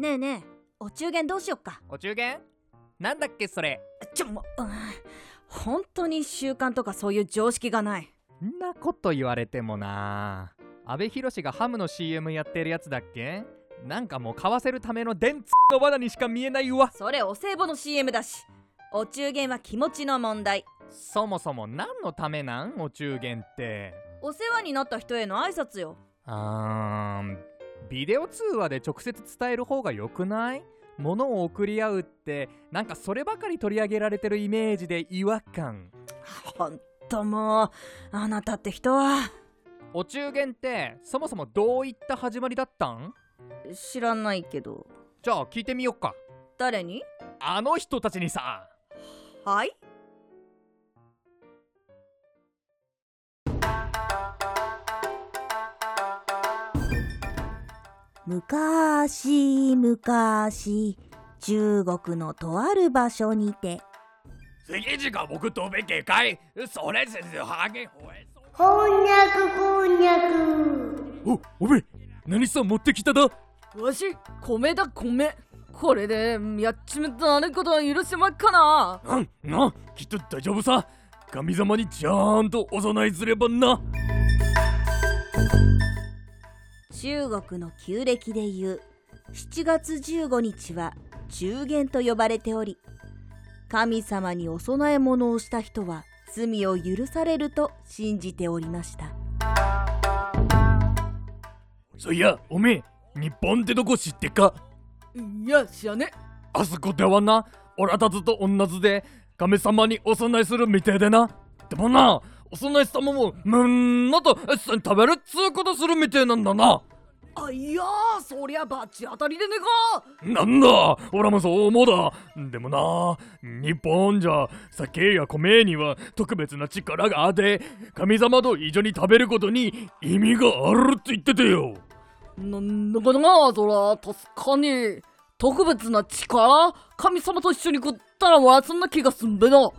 ねえねえお中元どうしよっか？お中元？なんだっけそれ。ちょもう、うん、本当に習慣とかそういう常識がない。んなこと言われてもな。阿部寛がハムの CM やってるやつだっけ？なんかもう買わせるための電通の罠にしか見えないわ。それお歳暮の CM だし。お中元は気持ちの問題。そもそも何のためなん？お中元って。お世話になった人への挨拶よ。あービデオ通話で直接伝える方が良くない？物を送り合うってなんかそればかり取り上げられてるイメージで違和感。ほんともうあなたって人は。お中元ってそもそもどういった始まりだったん？知らないけど。じゃあ聞いてみよっか。誰に？あの人たちにさ。はい？昔昔中国のとある場所にて。次時僕とべけかい？それぜはげほえこんにゃくこんにゃく。おおべ何さ持ってきただ？わし米だ米。これでやっちまったあれことは許せまっかな。うんなきっと大丈夫さ。神様にちゃんとお供えすればな中国の旧暦でいう。7月15日は中元と呼ばれており神様にお供え物をした人は罪を許されると信じておりました。そいやおめえ日本ってどこ知ってか？いや知らね。あそこではなオラたちと同じで神様にお供えするみてえでな。でもなお供えしたももみんなと一緒に食べるっつうことするみてえなんだなあいやそりゃバチ当たりでねか。なんだオラもそう思うだ。でもな日本じゃ酒や米には特別な力があって神様と一緒に食べることに意味があるって言っててよ。なんだかなそら確かに。特別な力？神様と一緒に食ったらわそんな気がすんべな。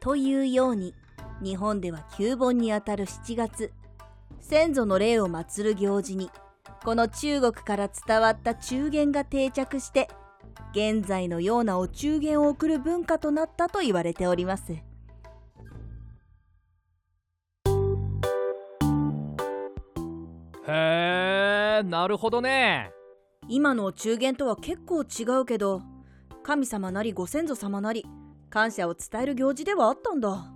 というように日本では旧盆にあたる7月先祖の霊を祀る行事にこの中国から伝わった中元が定着して現在のようなお中元を送る文化となったと言われております。へえなるほどね。今のお中元とは結構違うけど神様なりご先祖様なり感謝を伝える行事ではあったんだ。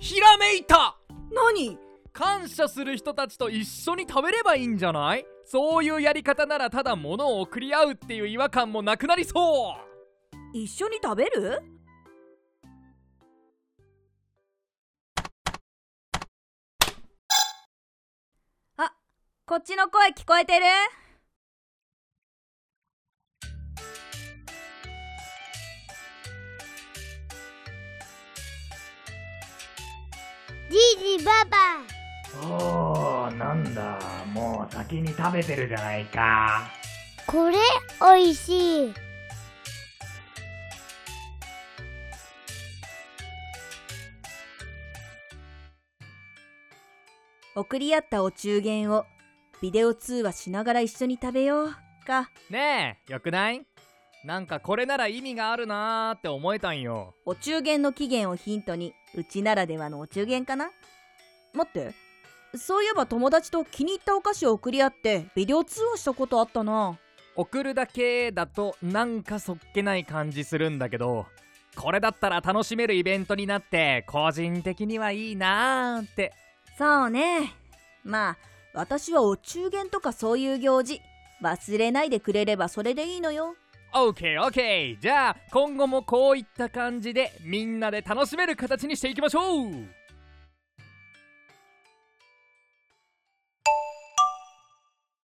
ひらめいた。何？感謝する人たちと一緒に食べればいいんじゃない？そういうやり方ならただ物を送り合うっていう違和感もなくなりそう。一緒に食べる？あこっちの声聞こえてる？じいじばばおーなんだ。もう先に食べてるじゃないか。これおいしい。送り合ったお中元をビデオ通話しながら一緒に食べようか。ねえよくない？なんかこれなら意味があるなーって思えたんよ。お中元の起源をヒントにうちならではのお中元かな？待ってそういえば友達と気に入ったお菓子を送り合ってビデオ通話したことあったな。送るだけだとなんかそっけない感じするんだけどこれだったら楽しめるイベントになって個人的にはいいなーって。そうね。まあ私はお中元とかそういう行事忘れないでくれればそれでいいのよ。OKOK じゃあ今後もこういった感じでみんなで楽しめる形にしていきましょう